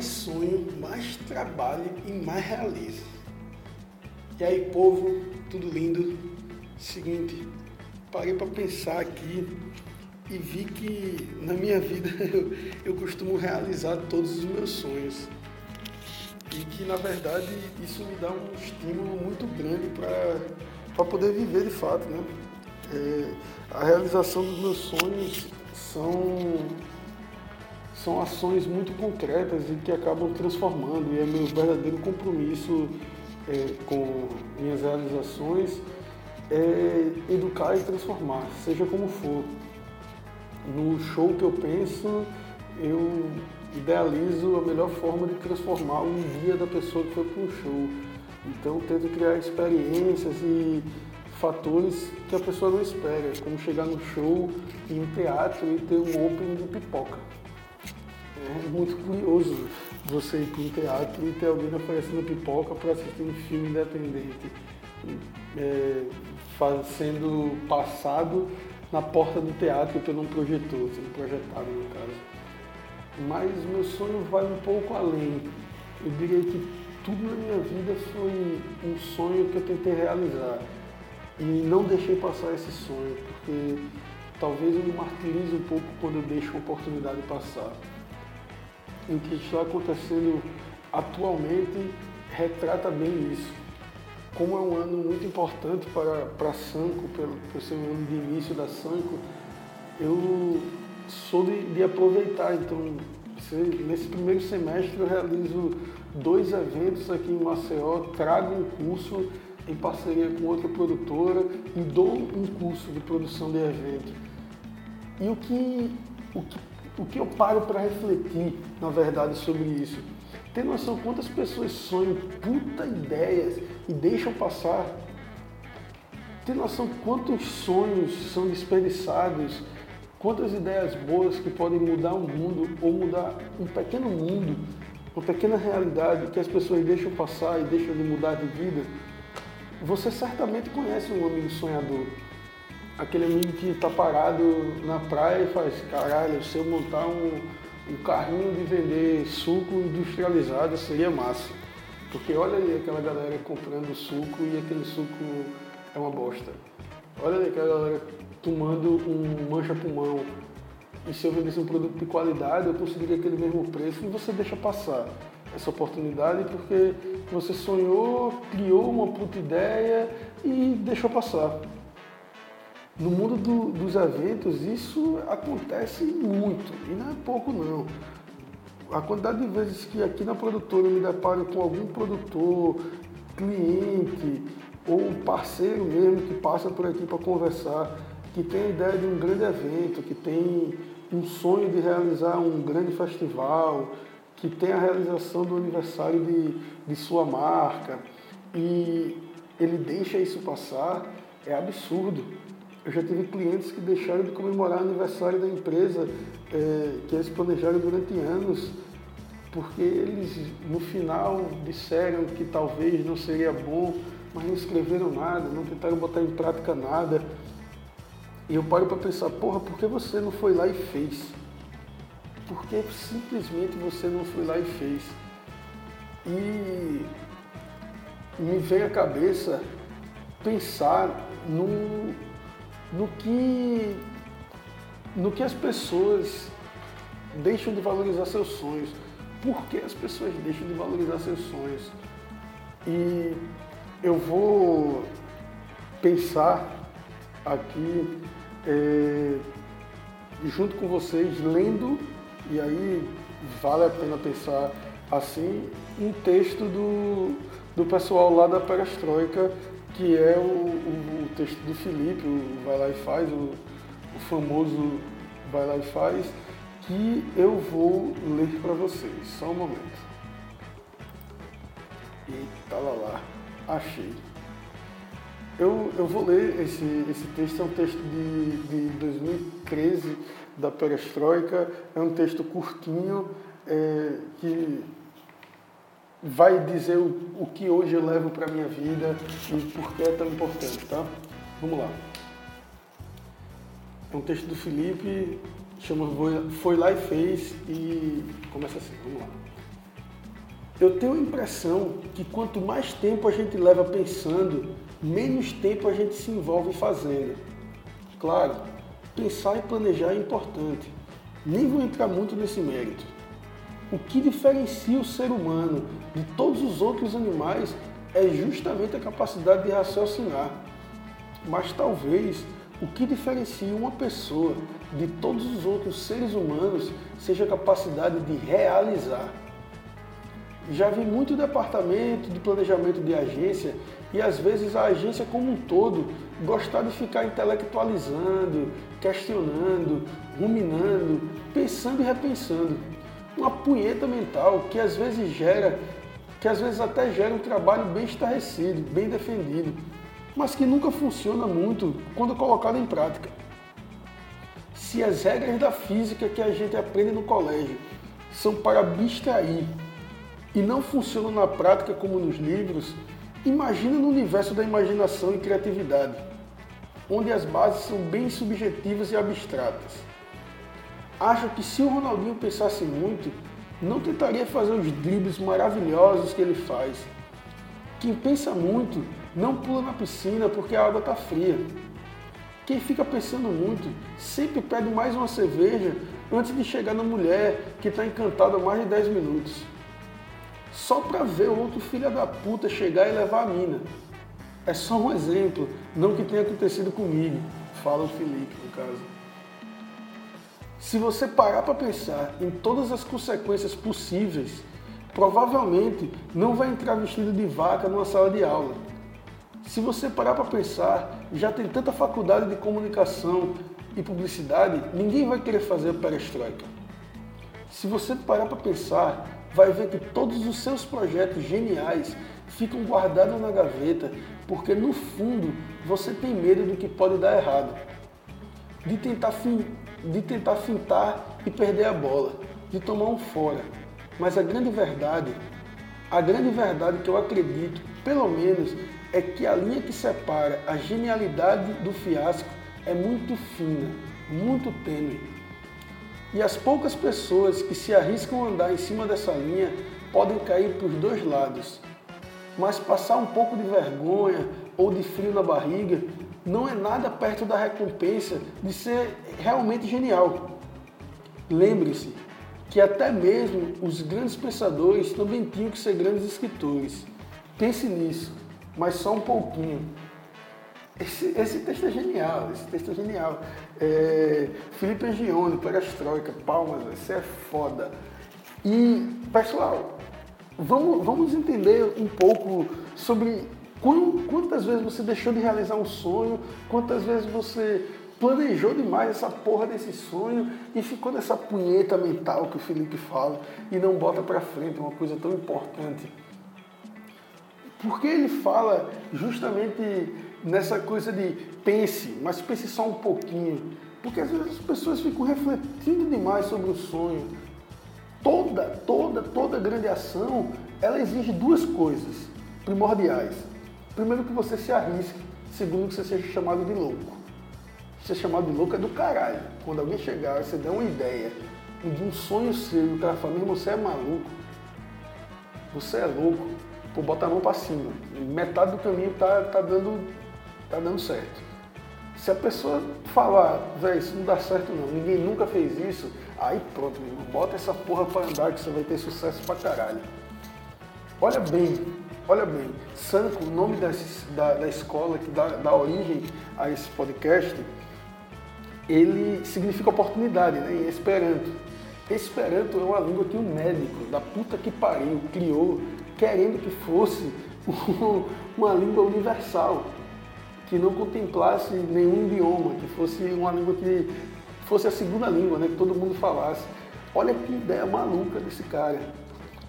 mais sonho, mais trabalho e mais realizo. E aí, povo, tudo lindo? Seguinte, parei para pensar aqui e vi que na minha vida eu, eu costumo realizar todos os meus sonhos. E que na verdade isso me dá um estímulo muito grande para poder viver de fato. Né? É, a realização dos meus sonhos são, são ações muito concretas e que acabam transformando, e é meu verdadeiro compromisso é, com minhas realizações é educar e transformar, seja como for. No show que eu penso, eu idealizo a melhor forma de transformar um dia da pessoa que foi para um show. Então tento criar experiências e fatores que a pessoa não espera, como chegar no show em um teatro e ter um opening de pipoca. É muito curioso você ir para um teatro e ter alguém oferecendo pipoca para assistir um filme independente, é, sendo passado na porta do teatro pelo um projetor, sendo projetado no caso. Mas meu sonho vai um pouco além. Eu diria que tudo na minha vida foi um sonho que eu tentei realizar. E não deixei passar esse sonho, porque talvez eu me martirize um pouco quando eu deixo a oportunidade passar. E o que está acontecendo atualmente retrata bem isso. Como é um ano muito importante para, para a Sanco, pelo, ser um ano de início da Sanco, eu sou de, de aproveitar. Então, nesse primeiro semestre eu realizo dois eventos aqui em Maceió, trago um curso em parceria com outra produtora e dou um curso de produção de evento. E o que, o que, o que eu paro para refletir, na verdade, sobre isso? Ter noção quantas pessoas sonham puta ideias e deixam passar. Ter noção quantos sonhos são desperdiçados, quantas ideias boas que podem mudar o mundo ou mudar um pequeno mundo, uma pequena realidade que as pessoas deixam passar e deixam de mudar de vida. Você certamente conhece um amigo sonhador. Aquele amigo que está parado na praia e faz, caralho, se eu montar um, um carrinho de vender suco industrializado seria massa. Porque olha ali aquela galera comprando suco e aquele suco é uma bosta. Olha ali aquela galera tomando um mancha-pulmão. E se eu vendesse um produto de qualidade, eu conseguiria aquele mesmo preço e você deixa passar essa oportunidade porque você sonhou, criou uma puta ideia e deixou passar. No mundo do, dos eventos, isso acontece muito, e não é pouco não. A quantidade de vezes que aqui na produtora eu me deparo com algum produtor, cliente ou parceiro mesmo que passa por aqui para conversar, que tem a ideia de um grande evento, que tem um sonho de realizar um grande festival, que tem a realização do aniversário de, de sua marca e ele deixa isso passar, é absurdo. Eu já tive clientes que deixaram de comemorar o aniversário da empresa é, que eles planejaram durante anos, porque eles no final disseram que talvez não seria bom, mas não escreveram nada, não tentaram botar em prática nada. E eu paro para pensar, porra, por que você não foi lá e fez? Por que simplesmente você não foi lá e fez? E me vem à cabeça pensar no no que, no que as pessoas deixam de valorizar seus sonhos. Por que as pessoas deixam de valorizar seus sonhos? E eu vou pensar aqui, é, junto com vocês, lendo, e aí vale a pena pensar assim, um texto do, do pessoal lá da Perestroika que é o, o, texto do Felipe, o Vai Lá e Faz, o, o famoso Vai Lá e Faz, que eu vou ler para vocês. Só um momento. Eita lá lá, achei. Eu, eu vou ler esse, esse texto, é um texto de, de 2013 da Perestroika, é um texto curtinho é, que vai dizer o, o que hoje eu levo para a minha vida e por que é tão importante, tá? Vamos lá. É um texto do Felipe, chama Foi Lá e Fez e começa assim, vamos lá. Eu tenho a impressão que quanto mais tempo a gente leva pensando, menos tempo a gente se envolve fazendo. Claro, pensar e planejar é importante. Nem vou entrar muito nesse mérito. O que diferencia o ser humano de todos os outros animais é justamente a capacidade de raciocinar. Mas talvez o que diferencia uma pessoa de todos os outros seres humanos seja a capacidade de realizar. Já vi muito departamento de planejamento de agência e às vezes a agência como um todo gostar de ficar intelectualizando, questionando, ruminando, pensando e repensando. Uma punheta mental que às vezes gera, que às vezes até gera um trabalho bem estarrecido, bem defendido, mas que nunca funciona muito quando colocado em prática. Se as regras da física que a gente aprende no colégio são para abstrair e não funcionam na prática como nos livros, imagina no universo da imaginação e criatividade, onde as bases são bem subjetivas e abstratas. Acho que se o Ronaldinho pensasse muito, não tentaria fazer os dribles maravilhosos que ele faz. Quem pensa muito não pula na piscina porque a água está fria. Quem fica pensando muito sempre pede mais uma cerveja antes de chegar na mulher que está encantada há mais de 10 minutos. Só para ver o outro filho da puta chegar e levar a mina. É só um exemplo, não que tenha acontecido comigo, fala o Felipe no caso. Se você parar para pensar em todas as consequências possíveis, provavelmente não vai entrar vestido de vaca numa sala de aula. Se você parar para pensar, já tem tanta faculdade de comunicação e publicidade, ninguém vai querer fazer perestroika. Se você parar para pensar, vai ver que todos os seus projetos geniais ficam guardados na gaveta, porque no fundo você tem medo do que pode dar errado. De tentar, fin... de tentar fintar e perder a bola, de tomar um fora. Mas a grande verdade, a grande verdade que eu acredito, pelo menos, é que a linha que separa a genialidade do fiasco é muito fina, muito tênue. E as poucas pessoas que se arriscam a andar em cima dessa linha podem cair para os dois lados. Mas passar um pouco de vergonha ou de frio na barriga não é nada perto da recompensa de ser realmente genial. Lembre-se que até mesmo os grandes pensadores também tinham que ser grandes escritores. Pense nisso mas só um pouquinho. Esse, esse texto é genial, esse texto é genial. É, Felipe Angione, Perestroika, Palmas, isso é foda. E, pessoal, vamos, vamos entender um pouco sobre quantas vezes você deixou de realizar um sonho, quantas vezes você planejou demais essa porra desse sonho e ficou nessa punheta mental que o Felipe fala e não bota pra frente uma coisa tão importante. Porque ele fala justamente nessa coisa de pense, mas pense só um pouquinho. Porque às vezes as pessoas ficam refletindo demais sobre o sonho. Toda, toda, toda grande ação, ela exige duas coisas primordiais. Primeiro que você se arrisque, segundo que você seja chamado de louco. Ser chamado de louco é do caralho. Quando alguém chegar, você der uma ideia de um sonho seu, e o cara fala, mesmo você é maluco, você é louco, por botar a mão para cima. Metade do caminho tá, tá, dando, tá dando certo. Se a pessoa falar, velho, isso não dá certo não, ninguém nunca fez isso, aí pronto, meu irmão, bota essa porra para andar que você vai ter sucesso pra caralho. Olha bem, olha bem, Sanco, o nome desse, da, da escola que dá, dá origem a esse podcast, ele significa oportunidade, né, em Esperanto. Esperanto é uma língua que um médico da puta que pariu criou querendo que fosse uma língua universal, que não contemplasse nenhum idioma, que fosse uma língua que fosse a segunda língua, né, que todo mundo falasse. Olha que ideia maluca desse cara.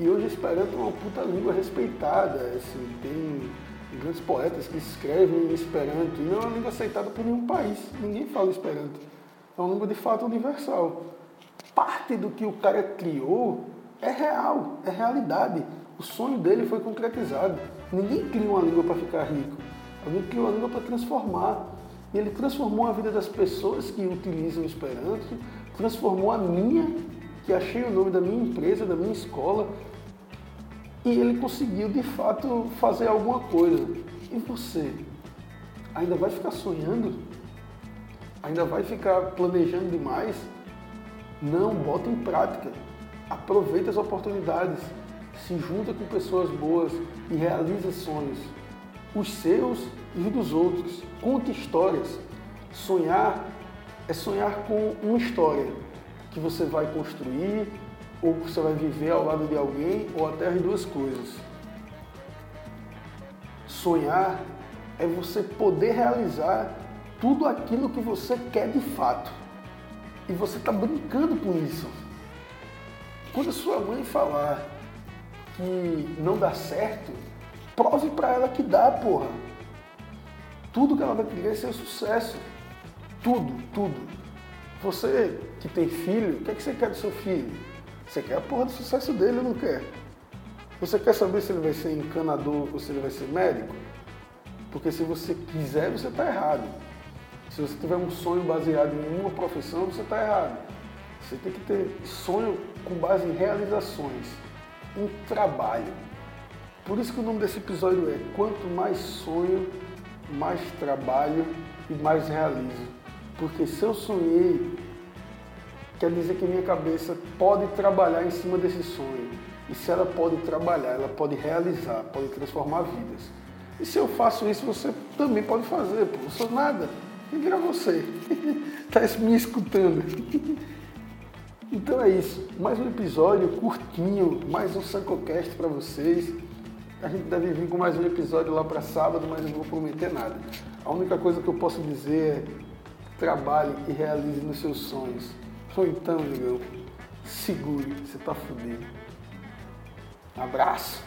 E hoje Esperanto é uma puta língua respeitada, assim, tem grandes poetas que escrevem em Esperanto, e não é uma língua aceitada por nenhum país, ninguém fala Esperanto. É uma língua de fato universal. Parte do que o cara criou é real, é realidade. O sonho dele foi concretizado. Ninguém cria uma língua para ficar rico. Alguém cria uma língua para transformar. E ele transformou a vida das pessoas que utilizam o Esperanto, transformou a minha, que achei o nome da minha empresa, da minha escola. E ele conseguiu de fato fazer alguma coisa. E você? Ainda vai ficar sonhando? Ainda vai ficar planejando demais? Não, bota em prática. Aproveita as oportunidades. Se junta com pessoas boas e realiza sonhos. Os seus e os dos outros. Conte histórias. Sonhar é sonhar com uma história que você vai construir ou você vai viver ao lado de alguém ou até as duas coisas. Sonhar é você poder realizar tudo aquilo que você quer de fato. E você está brincando com isso. Quando sua mãe falar que não dá certo, prove para ela que dá, porra. Tudo que ela vai querer é ser sucesso. Tudo, tudo. Você que tem filho, o que, é que você quer do seu filho? Você quer a porra do sucesso dele não quer? Você quer saber se ele vai ser encanador ou se ele vai ser médico? Porque se você quiser, você está errado. Se você tiver um sonho baseado em uma profissão, você está errado. Você tem que ter sonho com base em realizações, em trabalho. Por isso que o nome desse episódio é Quanto mais sonho, mais trabalho e mais realizo. Porque se eu sonhei, quer dizer que minha cabeça pode trabalhar em cima desse sonho. E se ela pode trabalhar, ela pode realizar, pode transformar vidas. E se eu faço isso, você também pode fazer, pô. Eu sou nada. Quem vira você? Está me escutando. Então é isso. Mais um episódio curtinho, mais um Sancocast para vocês. A gente deve vir com mais um episódio lá para sábado, mas eu não vou prometer nada. A única coisa que eu posso dizer é trabalhe e realize nos seus sonhos. Ou então, negão, segure, você tá fudido. Abraço!